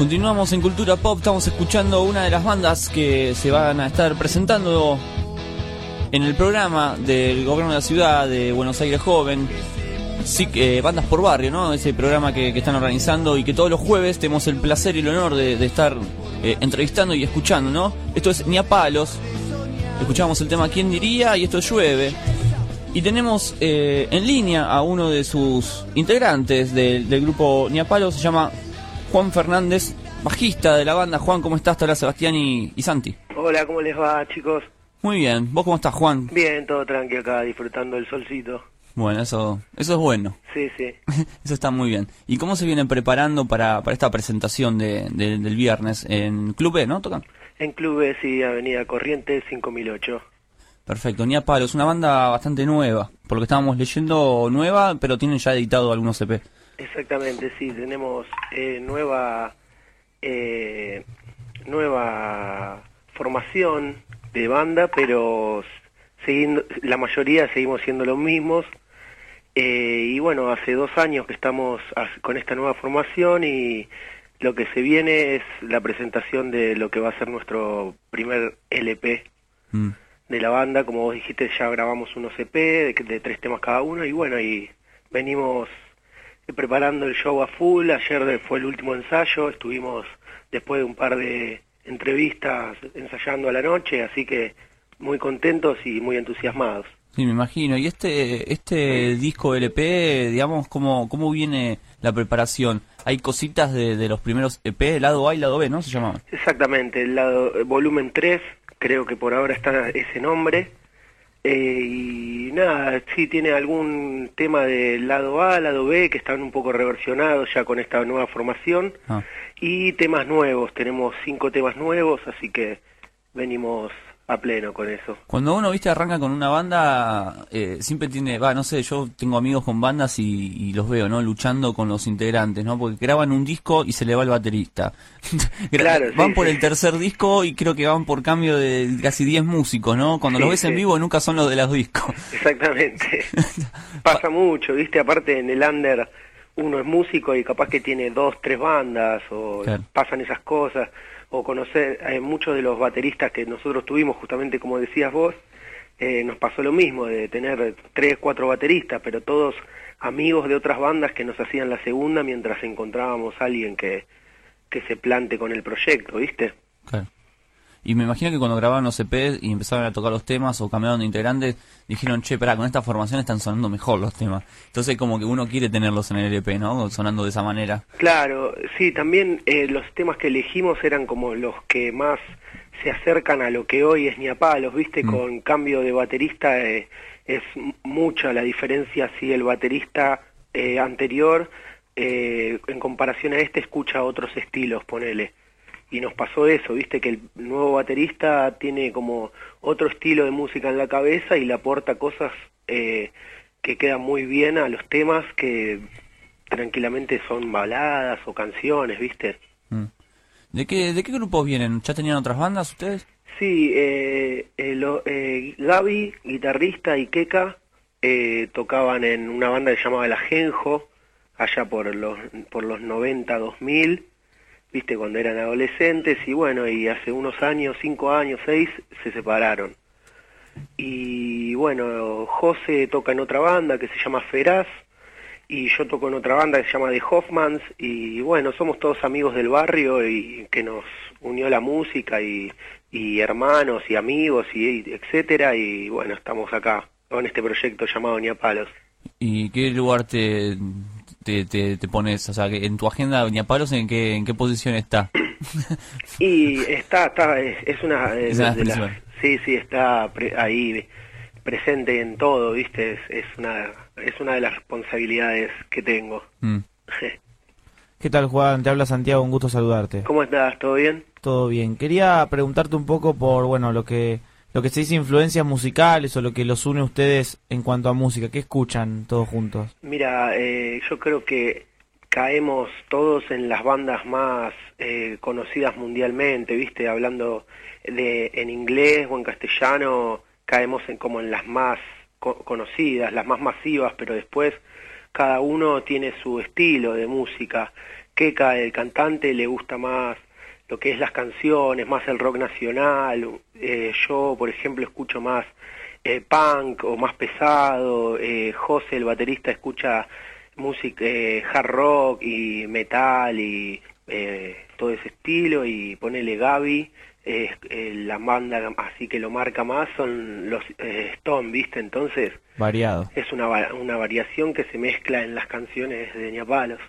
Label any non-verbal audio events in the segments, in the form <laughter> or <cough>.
Continuamos en Cultura Pop, estamos escuchando una de las bandas que se van a estar presentando en el programa del gobierno de la ciudad de Buenos Aires Joven. Sí, eh, bandas por barrio, ¿no? Ese programa que, que están organizando y que todos los jueves tenemos el placer y el honor de, de estar eh, entrevistando y escuchando, ¿no? Esto es Ni a Palos. Escuchamos el tema ¿Quién diría? y esto llueve. Y tenemos eh, en línea a uno de sus integrantes del, del grupo Ni a Palos, se llama Juan Fernández, bajista de la banda. Juan, ¿cómo estás? Te habla Sebastián y, y Santi. Hola, ¿cómo les va, chicos? Muy bien, ¿vos cómo estás, Juan? Bien, todo tranqui acá, disfrutando del solcito. Bueno, eso, eso es bueno. Sí, sí. <laughs> Eso está muy bien. ¿Y cómo se vienen preparando para, para esta presentación de, de- del viernes en Club E, no? ¿Tocan? En Clubes y Avenida Corrientes 5008. Perfecto. Palo es una banda bastante nueva. Por lo que estábamos leyendo, nueva, pero tienen ya editado algunos EP. Exactamente, sí, tenemos eh, nueva eh, nueva formación de banda, pero siguiendo, la mayoría seguimos siendo los mismos. Eh, y bueno, hace dos años que estamos con esta nueva formación y lo que se viene es la presentación de lo que va a ser nuestro primer LP Mm. de la banda. Como vos dijiste, ya grabamos unos EP de, de tres temas cada uno y bueno, y venimos preparando el show a full. Ayer fue el último ensayo, estuvimos después de un par de entrevistas ensayando a la noche, así que muy contentos y muy entusiasmados. Sí, me imagino. ¿Y este este disco LP, digamos, cómo, cómo viene la preparación? Hay cositas de, de los primeros EP, lado A y lado B, ¿no? Se llamaban. Exactamente, el lado, el volumen 3, creo que por ahora está ese nombre. Eh, y nada, sí tiene algún tema del lado A, lado B, que están un poco reversionados ya con esta nueva formación. Ah. Y temas nuevos, tenemos cinco temas nuevos, así que venimos a pleno con eso. Cuando uno, viste, arranca con una banda, eh, siempre tiene, va, no sé, yo tengo amigos con bandas y, y los veo, ¿no? Luchando con los integrantes, ¿no? Porque graban un disco y se le va el baterista. <laughs> Claro, sí, van por sí. el tercer disco y creo que van por cambio de casi 10 músicos, ¿no? Cuando Sí, los ves en vivo nunca son los de los discos. Exactamente. <laughs> Pasa mucho, ¿viste? Aparte en el under uno es músico y capaz que tiene dos, tres bandas o Claro. pasan esas cosas. O conocer a muchos de los bateristas que nosotros tuvimos, justamente como decías vos, eh, nos pasó lo mismo, de tener tres, cuatro bateristas, pero todos amigos de otras bandas que nos hacían la segunda mientras encontrábamos a alguien que, que se plante con el proyecto, ¿viste? Y me imagino que cuando grababan los EP y empezaron a tocar los temas o cambiaron de integrantes, dijeron, che, pará, con esta formación están sonando mejor los temas. Entonces como que uno quiere tenerlos en el EP, ¿no? Sonando de esa manera. Claro, sí, también eh, los temas que elegimos eran como los que más se acercan a lo que hoy es Niapalos, ¿viste? Mm. Con cambio de baterista eh, es mucha la diferencia si el baterista eh, anterior eh, en comparación a este escucha otros estilos, ponele. Y nos pasó eso, ¿viste? Que el nuevo baterista tiene como otro estilo de música en la cabeza y le aporta cosas eh, que quedan muy bien a los temas que tranquilamente son baladas o canciones, ¿viste? Mm. ¿De qué, ¿De qué grupos vienen? ¿Ya tenían otras bandas ustedes? Sí, eh, eh, lo- eh, Gaby, guitarrista, y Keka eh, tocaban en una banda que se llamaba El Ajenjo, allá por los, por los 90, 2000, viste, cuando eran adolescentes, y bueno, y hace unos años, cinco años, seis, se separaron. Y bueno, José toca en otra banda que se llama Feraz, y yo toco en otra banda que se llama The Hoffmans, y bueno, somos todos amigos del barrio y que nos unió la música y, y hermanos y amigos y, y etcétera, y bueno, estamos acá con este proyecto llamado Niapalos. ¿Y qué lugar te, te, te, te pones? O sea, que en tu agenda, Doña Palos, ¿en qué, ¿en qué posición está? Y está, está, es, es una Es una de las- principal. Sí, sí, está pre- ahí presente en todo, ¿viste? Es, es una es una de las responsabilidades que tengo. Mm. <laughs> ¿Qué tal, Juan? Te habla Santiago, un gusto saludarte. ¿Cómo estás? ¿Todo bien? Todo bien. Quería preguntarte un poco por, bueno, lo que lo que se dice influencias musicales o lo que los une a ustedes en cuanto a música. ¿Qué escuchan todos juntos? Mira, eh, yo creo que caemos todos en las bandas más eh, conocidas mundialmente, ¿viste? Hablando de en inglés o en castellano, caemos en como en las más co- conocidas, las más masivas, pero después cada uno tiene su estilo de música. Keka, el cantante, le gusta más lo que es las canciones, más el rock nacional. Eh, yo, por ejemplo, escucho más eh, punk o más pesado. Eh, José, el baterista, escucha música hard rock y metal y todo ese estilo. Y ponele Gaby, eh, eh, la banda así que lo marca más son los eh, Stone, ¿viste? Entonces Variado. es una, una variación que se mezcla en las canciones de Ñapalos.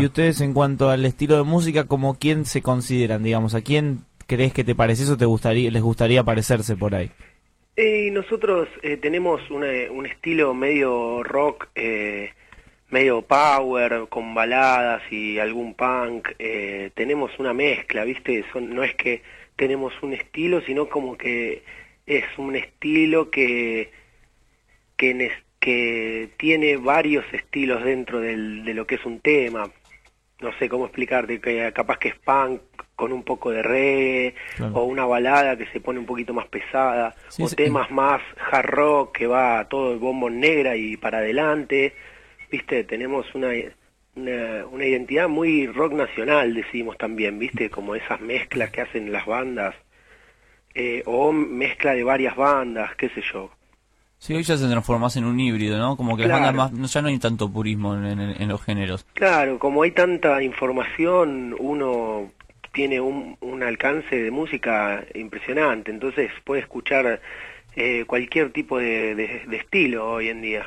Y ustedes en cuanto al estilo de música, ¿como quién se consideran, digamos? ¿A quién crees que te pareces o te gustaría, les gustaría parecerse por ahí? Y nosotros eh, tenemos una- un estilo medio rock, eh, medio power, con baladas y algún punk. eh, tenemos una mezcla, ¿viste? Son, no es que tenemos un estilo, sino como que es un estilo que, que, tiene varios estilos dentro del- de lo que es un tema. No sé cómo explicarte, que capaz que es punk con un poco de reggae, Claro. o una balada que se pone un poquito más pesada, Sí, o sí. temas más hard rock que va todo el bombo negra y para adelante. Viste, tenemos una, una, una identidad muy rock nacional, decimos también, viste, como esas mezclas que hacen las bandas, eh, o mezcla de varias bandas, qué sé yo. Sí, hoy ya se transforma más en un híbrido, ¿no? Como que las bandas más, ya no hay tanto purismo en, en- en los géneros. Claro, como hay tanta información, uno tiene un, un alcance de música impresionante, entonces puede escuchar eh, cualquier tipo de, de- de estilo hoy en día.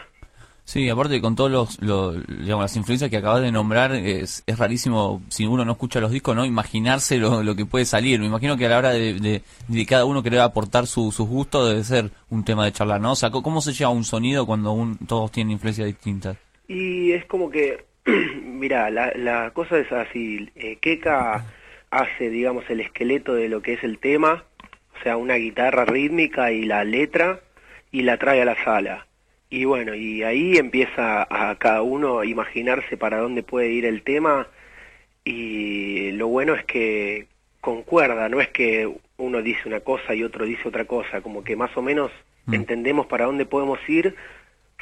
Sí, aparte con todos los, los- digamos, las influencias que acabas de nombrar, es, es rarísimo, si uno no escucha los discos, ¿no? Imaginarse lo, que puede salir. Me imagino que a la hora de, de- cada uno querer aportar su, sus gustos debe ser un tema de charla, ¿no? O sea, ¿cómo se lleva un sonido cuando un, todos tienen influencias distintas? Y es como que, <clears throat> mira, la, la cosa es así, eh, Keka hace, digamos, el esqueleto de lo que es el tema, o sea, una guitarra rítmica y la letra, y la trae a la sala. Y bueno, y ahí empieza a cada uno a imaginarse para dónde puede ir el tema, y lo bueno es que concuerda, no es que uno dice una cosa y otro dice otra cosa, como que más o menos Mm. entendemos para dónde podemos ir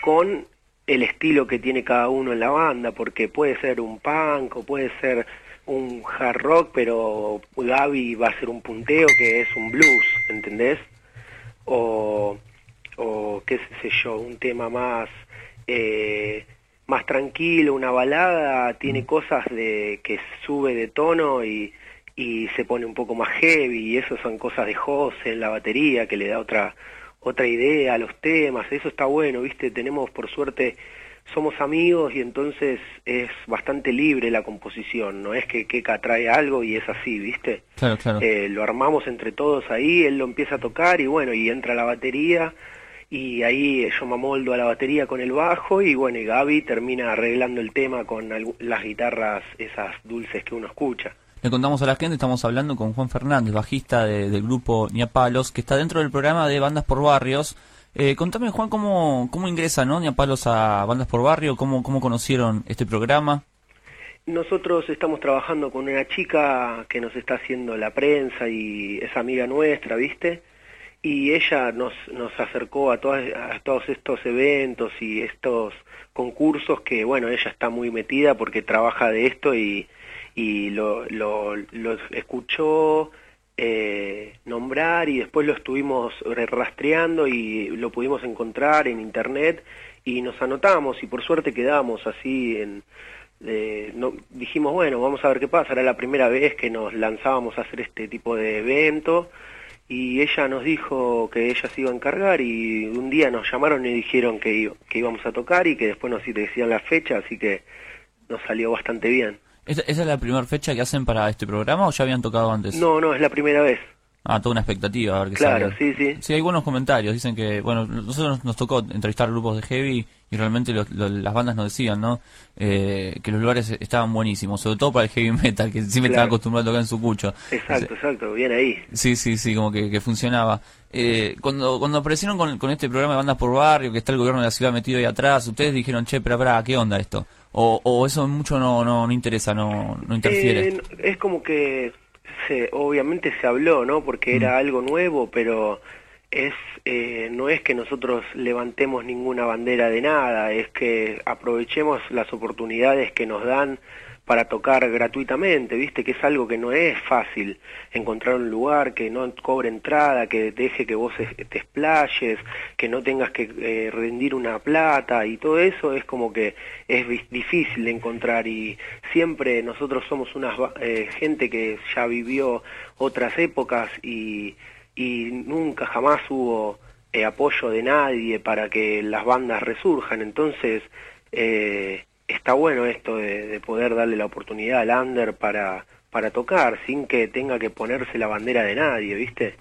con el estilo que tiene cada uno en la banda, porque puede ser un punk o puede ser un hard rock, pero Gaby va a ser un punteo que es un blues, ¿entendés? O, o qué sé yo, un tema más eh, más tranquilo, una balada tiene cosas de que sube de tono y, y se pone un poco más heavy y eso son cosas de José en la batería que le da otra otra idea a los temas, eso está bueno, ¿viste? Tenemos por suerte somos amigos y entonces es bastante libre la composición, no es que Keka trae algo y es así, ¿viste? Claro, claro. Eh, lo armamos entre todos ahí, él lo empieza a tocar y bueno, y entra la batería y ahí yo me amoldo a la batería con el bajo y bueno, y Gaby termina arreglando el tema con las guitarras esas dulces que uno escucha. Le contamos a la gente, estamos hablando con Juan Fernández, bajista de- del grupo Niapalos, que está dentro del programa de Bandas por Barrios. Eh, contame, Juan, cómo, cómo ingresa ¿no? Niapalos a Bandas por Barrio, cómo, cómo conocieron este programa. Nosotros estamos trabajando con una chica que nos está haciendo la prensa y es amiga nuestra, ¿viste? Y ella nos, nos acercó a, todas, todos estos eventos y estos concursos que, bueno, ella está muy metida porque trabaja de esto y, y lo, lo, escuchó eh, nombrar y después lo estuvimos re- rastreando y lo pudimos encontrar en internet y nos anotamos y por suerte quedamos así en, eh, no, dijimos, bueno, vamos a ver qué pasa, era la primera vez que nos lanzábamos a hacer este tipo de evento y ella nos dijo que ella se iba a encargar y un día nos llamaron y dijeron que, que íbamos a tocar y que después nos decían la fecha, así que nos salió bastante bien. ¿Esa, esa es la primera fecha que hacen para este programa o ya habían tocado antes? No, no, es la primera vez. Ah, toda una expectativa, a ver qué Claro, sale. sí, sí. Sí, hay buenos comentarios. Dicen que, bueno, nosotros nos tocó entrevistar grupos de heavy y realmente los- lo- las bandas nos decían, ¿no? Eh, que los lugares estaban buenísimos, sobre todo para el heavy metal, que siempre Claro. estaba acostumbrado a tocar en su cucho. Exacto, exacto, bien ahí. Sí, sí, sí, como que, que funcionaba. Eh, cuando cuando aparecieron con, con este programa de bandas por barrio, que está el gobierno de la ciudad metido ahí atrás, ustedes dijeron, che, pero pará, ¿qué onda esto? O, o eso mucho no, no, no interesa, no, no interfiere. Eh, es como que se, obviamente se habló, ¿no? Porque era algo nuevo, pero es eh, no es que nosotros levantemos ninguna bandera de nada, es que aprovechemos las oportunidades que nos dan para tocar gratuitamente, viste que es algo que no es fácil encontrar un lugar que no cobre entrada, que deje que vos te explayes, que no tengas que eh, rendir una plata y todo eso es como que es difícil de encontrar y siempre nosotros somos una gente que ya vivió otras épocas y, y nunca jamás hubo eh, apoyo de nadie para que las bandas resurjan, entonces eh, está bueno esto de, de poder darle la oportunidad al under para, para tocar sin que tenga que ponerse la bandera de nadie, ¿viste?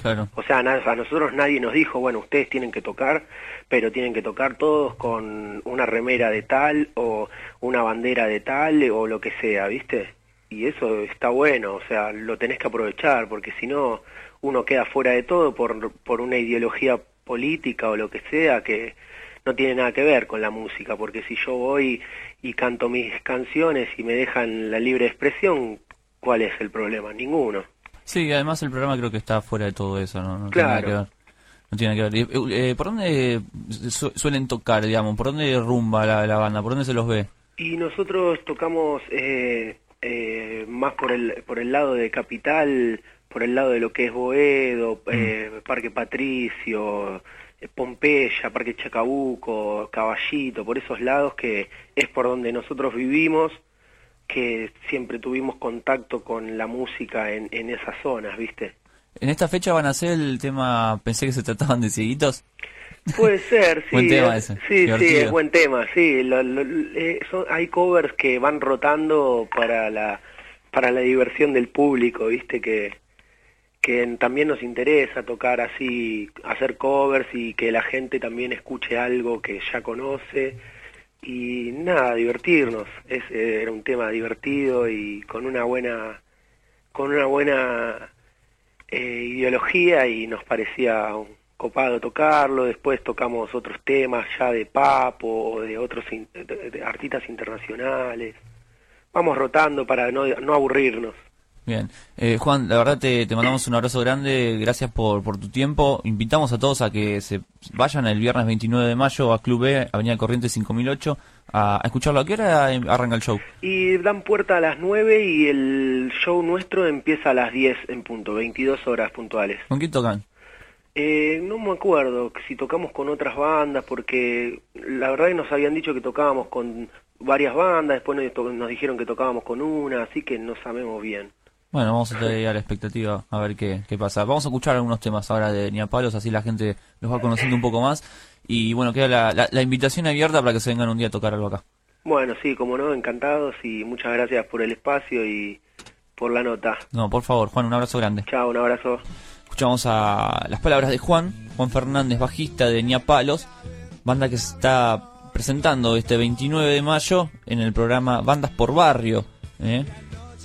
Claro. O sea, a nosotros nadie nos dijo, bueno, ustedes tienen que tocar, pero tienen que tocar todos con una remera de tal o una bandera de tal o lo que sea, ¿viste? Y eso está bueno, o sea, lo tenés que aprovechar, porque si no, uno queda fuera de todo por, por una ideología política o lo que sea que no tiene nada que ver con la música, porque si yo voy y canto mis canciones y me dejan la libre expresión, ¿cuál es el problema? Ninguno. Sí, además el programa creo que está fuera de todo eso, ¿no? No Claro. tiene nada que ver. No tiene que ver. Eh, eh, ¿Por dónde su- suelen tocar, digamos? ¿Por dónde rumba la, la banda? ¿Por dónde se los ve? Y nosotros tocamos eh, eh, más por el, por el lado de Capital, por el lado de lo que es Boedo, eh, Parque Patricio, eh, Pompeya, Parque Chacabuco, Caballito, por esos lados que es por donde nosotros vivimos, que siempre tuvimos contacto con la música en, en esas zonas, ¿viste? En esta fecha van a hacer el tema, pensé que se trataban de cieguitos. Puede ser, <laughs> sí. Buen tema es- ese, Sí, sí, es buen tema, sí. Lo- lo- eh, son- hay covers que van rotando para la para la diversión del público, ¿viste? Que, que también nos interesa tocar así, hacer covers y que la gente también escuche algo que ya conoce. Y nada, divertirnos. Es, eh, era un tema divertido y con una buena con una buena eh, ideología y nos parecía copado tocarlo. Después tocamos otros temas ya de Papo o de otros artistas internacionales. Vamos rotando para no, no aburrirnos. Bien. Eh, Juan, la verdad te, te mandamos un abrazo grande, gracias por, por tu tiempo. Invitamos a todos a que se vayan el viernes 29 de mayo a Club B, Avenida Corrientes 5008, a, a escucharlo. ¿A qué hora eh, arranca el show? Y dan puerta a las 9 y el show nuestro empieza a las 10 en punto, 22 horas puntuales. ¿Con quién tocan? Eh, no me acuerdo si tocamos con otras bandas, porque la verdad que nos habían dicho que tocábamos con varias bandas, después nos, nos dijeron que tocábamos con una, así que no sabemos bien. Bueno, vamos a estar ahí a la expectativa a ver qué, qué pasa. Vamos a escuchar algunos temas ahora de Niapalos, así la gente los va conociendo un poco más. Y bueno, queda la, la- la invitación abierta para que se vengan un día a tocar algo acá. Bueno, sí, como no, encantados y muchas gracias por el espacio y por la nota. No, por favor, Juan, un abrazo grande. Chao, un abrazo. Escuchamos a las palabras de Juan, Juan Fernández, bajista de Niapalos, banda que se está presentando este 29 de mayo en el programa Bandas por Barrio. ¿eh?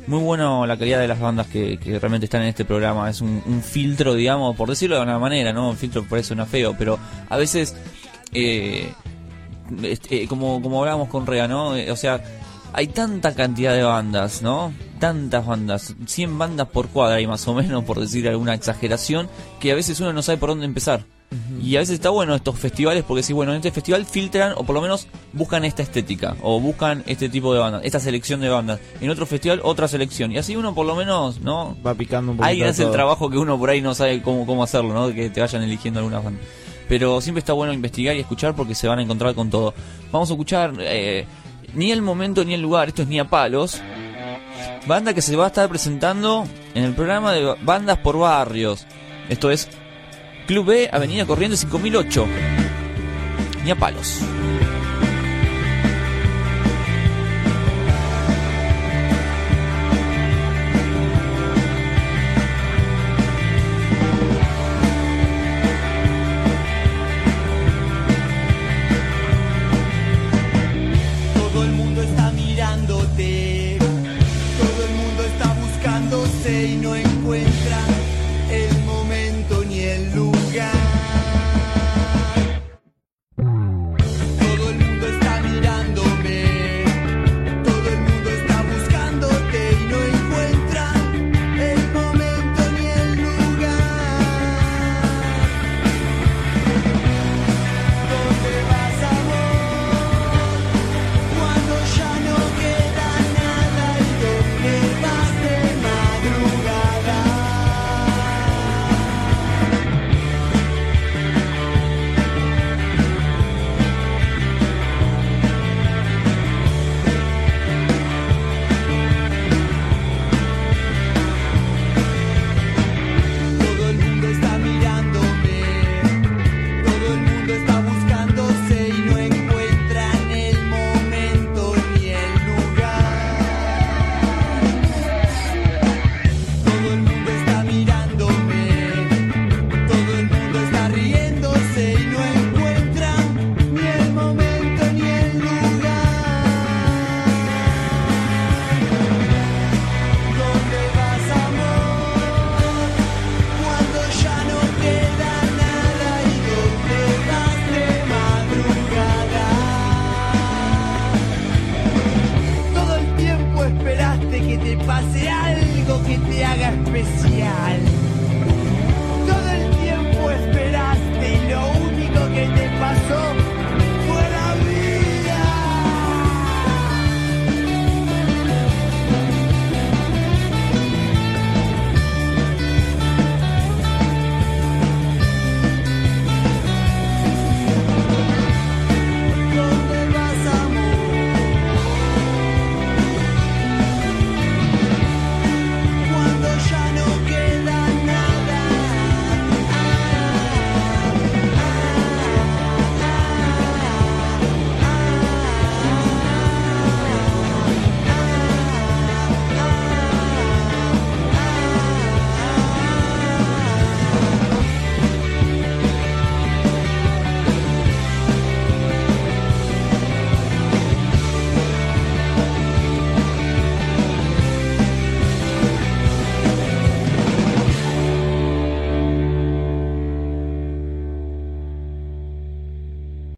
Muy bueno la calidad de las bandas que, realmente están en este programa. Es un, un filtro, digamos, por decirlo de una manera, ¿no? Un filtro por eso no feo, pero a veces, eh, este, eh, como, como hablábamos con Rea, ¿no? Eh, o sea, hay tanta cantidad de bandas, ¿no? Tantas bandas, 100 bandas por cuadra y más o menos, por decir alguna exageración, que a veces uno no sabe por dónde empezar. Y a veces está bueno estos festivales porque si bueno, en este festival filtran o por lo menos buscan esta estética o buscan este tipo de bandas, esta selección de bandas. En otro festival otra selección y así uno por lo menos, ¿no? Va picando un poquito. Alguien hace el trabajo que uno por ahí no sabe cómo, cómo hacerlo, ¿no? Que te vayan eligiendo algunas bandas. Pero siempre está bueno investigar y escuchar porque se van a encontrar con todo. Vamos a escuchar eh, ni el momento ni el lugar, esto es ni a palos. Banda que se va a estar presentando en el programa de Bandas por Barrios. Esto es Club B, Avenida Corrientes 5008. Ni a palos. Yeah.